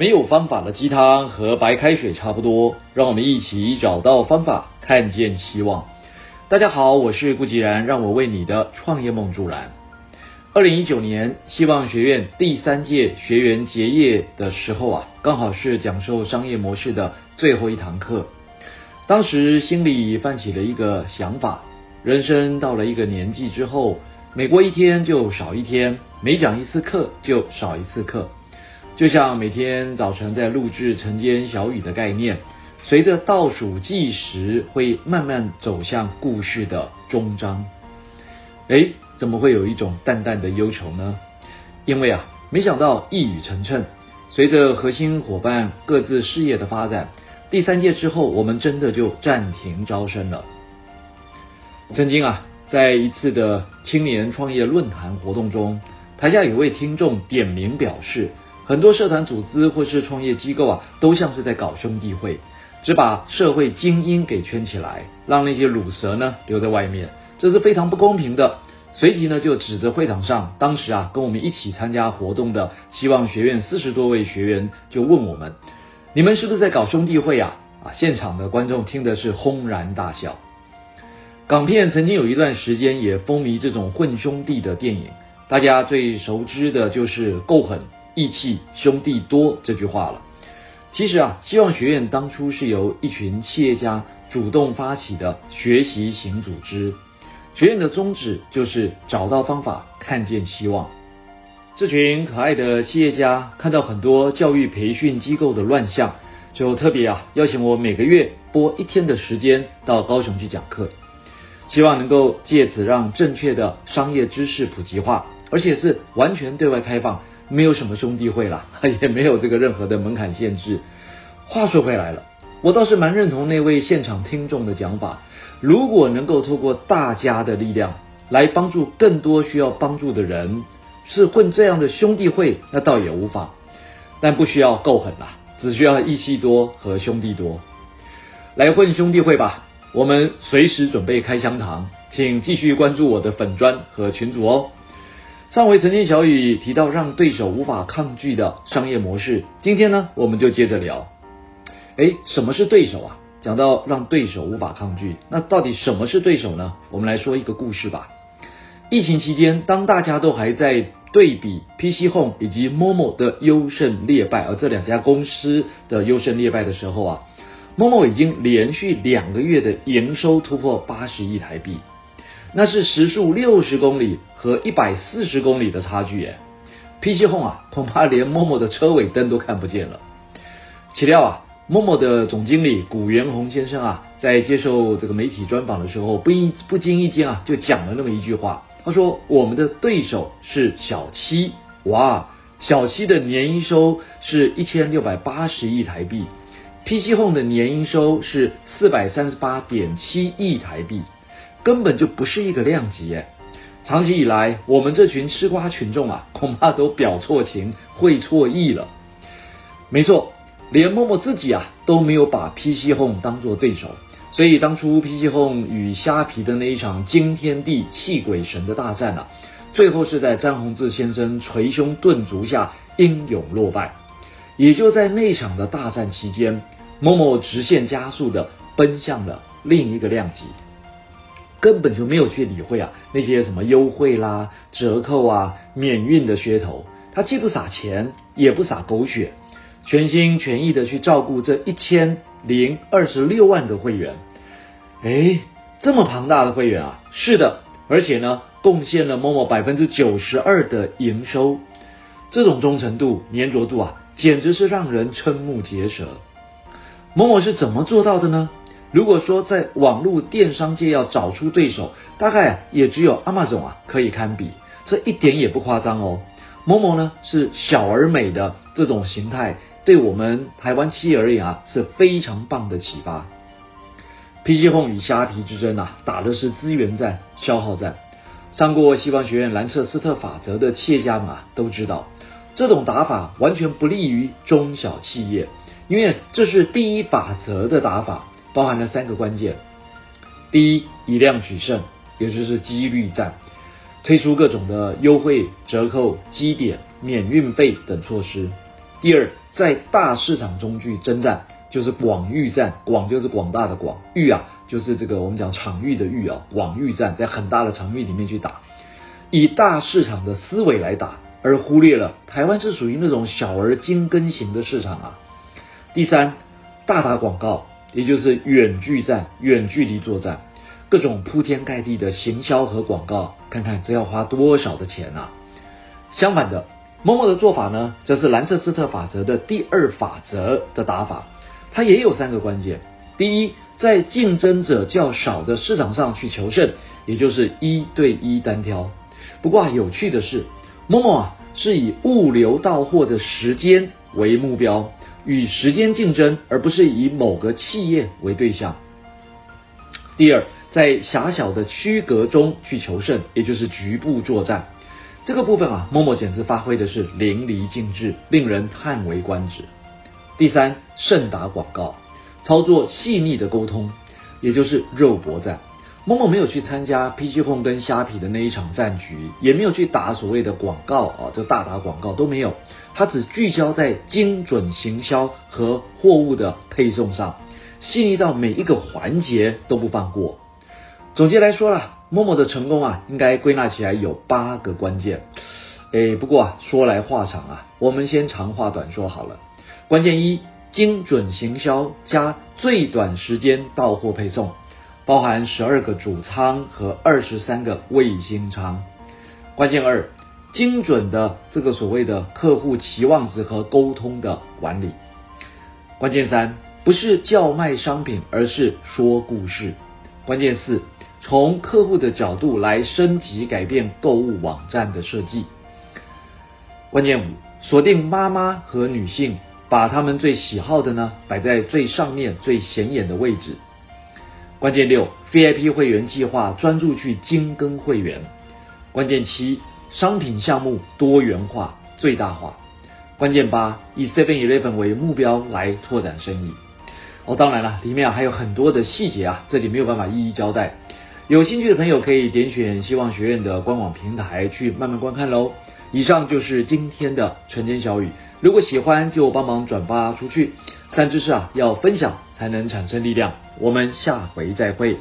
没有方法的鸡汤和白开水差不多，让我们一起找到方法，看见希望。大家好，我是顾吉然，让我为你的创业梦助燃。二零一九年，希望学院第三届学员结业的时候啊，刚好是讲授商业模式的最后一堂课。当时心里泛起了一个想法：人生到了一个年纪之后，每过一天就少一天，每讲一次课就少一次课。就像每天早晨在录制晨间小语的概念，随着倒数计时，会慢慢走向故事的终章。诶，怎么会有一种淡淡的忧愁呢？因为啊，没想到一语成谶，随着核心伙伴各自事业的发展，第三届之后，我们真的就暂停招生了。曾经啊，在一次的青年创业论坛活动中，台下有位听众点名表示。很多社团组织或是创业机构啊，都像是在搞兄弟会，只把社会精英给圈起来，让那些鲁蛇呢留在外面，这是非常不公平的。随即呢，就指着会场上当时啊跟我们一起参加活动的希望学院四十多位学员，就问我们：你们是不是在搞兄弟会啊？啊，现场的观众听的是轰然大笑。港片曾经有一段时间也风靡这种混兄弟的电影，大家最熟知的就是《够狠》。义气兄弟多这句话了。其实啊，希望学院当初是由一群企业家主动发起的学习型组织。学院的宗旨就是找到方法，看见希望。这群可爱的企业家看到很多教育培训机构的乱象，就特别啊邀请我每个月拨一天的时间到高雄去讲课，希望能够借此让正确的商业知识普及化，而且是完全对外开放。没有什么兄弟会啦，也没有这个任何的门槛限制。话说回来了，我倒是蛮认同那位现场听众的讲法。如果能够透过大家的力量来帮助更多需要帮助的人，是混这样的兄弟会，那倒也无妨。但不需要够狠啦，只需要义气多和兄弟多。来混兄弟会吧，我们随时准备开香堂，请继续关注我的粉专和群主哦。上回曾经小雨提到让对手无法抗拒的商业模式，今天呢，我们就接着聊。诶，什么是对手啊？讲到让对手无法抗拒，那到底什么是对手呢？我们来说一个故事吧。疫情期间，当大家都还在对比 PC Home 以及 Momo 的优胜劣败，而这两家公司的优胜劣败的时候啊，Momo 已经连续两个月的营收突破八十亿台币。那是时速六十公里和一百四十公里的差距耶！PC Home 啊，恐怕连 Momo 的车尾灯都看不见了。岂料啊，Momo 的总经理古元宏先生啊，在接受这个媒体专访的时候，不一不经意间啊，就讲了那么一句话。他说：“我们的对手是小七，哇，小七的年营收是一千六百八十亿台币，PC Home 的年营收是四百三十八点七亿台币。”根本就不是一个量级耶！长期以来，我们这群吃瓜群众啊，恐怕都表错情、会错意了。没错，连默默自己啊都没有把 PC Home 当做对手，所以当初 PC Home 与虾皮的那一场惊天地泣鬼神的大战啊，最后是在詹宏志先生捶胸顿足下英勇落败。也就在那场的大战期间默默直线加速的奔向了另一个量级。根本就没有去理会啊那些什么优惠啦、折扣啊、免运的噱头，他既不撒钱，也不撒狗血，全心全意的去照顾这一千零二十六万个会员。诶，这么庞大的会员啊，是的，而且呢，贡献了某某百分之九十二的营收，这种忠诚度、粘着度啊，简直是让人瞠目结舌。某某是怎么做到的呢？如果说在网络电商界要找出对手，大概也只有 Amazon 啊可以堪比，这一点也不夸张哦。某某呢是小而美的这种形态，对我们台湾企业而言啊是非常棒的启发。PC Home 与虾皮之争啊，打的是资源战、消耗战。上过西方学院兰彻斯特法则的企业家们啊都知道，这种打法完全不利于中小企业，因为这是第一法则的打法。包含了三个关键：第一，以量取胜，也就是几率战，推出各种的优惠、折扣、积点、免运费等措施；第二，在大市场中去征战，就是广域战，广就是广大的广，域啊就是这个我们讲场域的域啊，广域战在很大的场域里面去打，以大市场的思维来打，而忽略了台湾是属于那种小而精耕型的市场啊。第三，大打广告，也就是远距战、远距离作战，各种铺天盖地的行销和广告，看看这要花多少的钱啊！相反的。某某的做法呢，则是兰瑟斯特法则的第二法则的打法，它也有三个关键。第一，在竞争者较少的市场上去求胜，也就是一对一单挑。不过啊，有趣的是，某某啊是以物流到货的时间为目标，与时间竞争，而不是以某个企业为对象。第二，在狭小的区隔中去求胜，也就是局部作战。这个部分啊，Momo 简直发挥的是淋漓尽致，令人叹为观止。第三，盛打广告，操作细腻的沟通，也就是肉搏战。Momo 没有去参加 PG Home 跟虾皮的那一场战局，也没有去打所谓的广告啊，就大打广告都没有。他只聚焦在精准行销和货物的配送上，细腻到每一个环节都不放过。总结来说啦。Momo 的成功啊，应该归纳起来有八个关键。诶，不过啊，说来话长啊，我们先长话短说好了。关键一：精准行销加最短时间到货配送，包含十二个主仓和二十三个卫星仓。关键二：精准的这个所谓的客户期望值和沟通的管理。关键三：不是叫卖商品，而是说故事。关键四。从客户的角度来升级改变购物网站的设计。关键五，锁定妈妈和女性，把她们最喜好的呢摆在最上面、最显眼的位置。关键六，VIP 会员计划专注去精耕会员。关键七，商品项目多元化最大化。关键八，以 Seven Eleven 为目标来拓展生意。哦，当然了，里面啊还有很多的细节啊，这里没有办法一一交代。有兴趣的朋友可以点选希望学院的官网平台去慢慢观看喽。以上就是今天的晨间小语，如果喜欢就帮忙转发出去。三知识啊，要分享才能产生力量。我们下回再会。